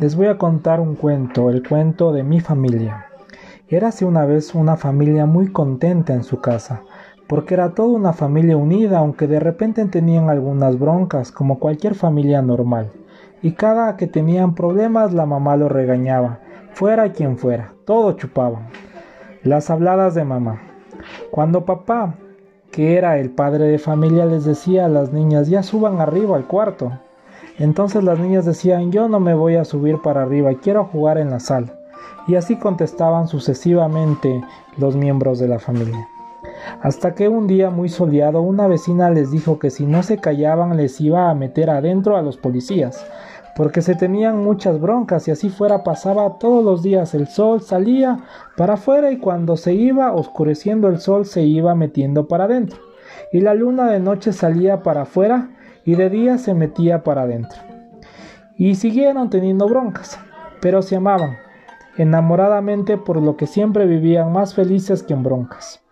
Les voy a contar un cuento, el cuento de mi familia. Érase una vez una familia muy contenta en su casa, porque era toda una familia unida, aunque de repente tenían algunas broncas, como cualquier familia normal. Y cada que tenían problemas la mamá lo regañaba, fuera quien fuera, todo chupaban. Las habladas de mamá. Cuando papá, que era el padre de familia, les decía a las niñas, ya suban arriba al cuarto, entonces las niñas decían, yo no me voy a subir para arriba, quiero jugar en la sala. Y así contestaban sucesivamente los miembros de la familia. Hasta que un día muy soleado una vecina les dijo que si no se callaban les iba a meter adentro a los policías, porque se tenían muchas broncas y así fuera pasaba todos los días el sol salía para afuera y cuando se iba oscureciendo el sol se iba metiendo para adentro y la luna de noche salía para afuera y de día se metía para adentro. Y siguieron teniendo broncas, pero se amaban, enamoradamente por lo que siempre vivían más felices que en broncas.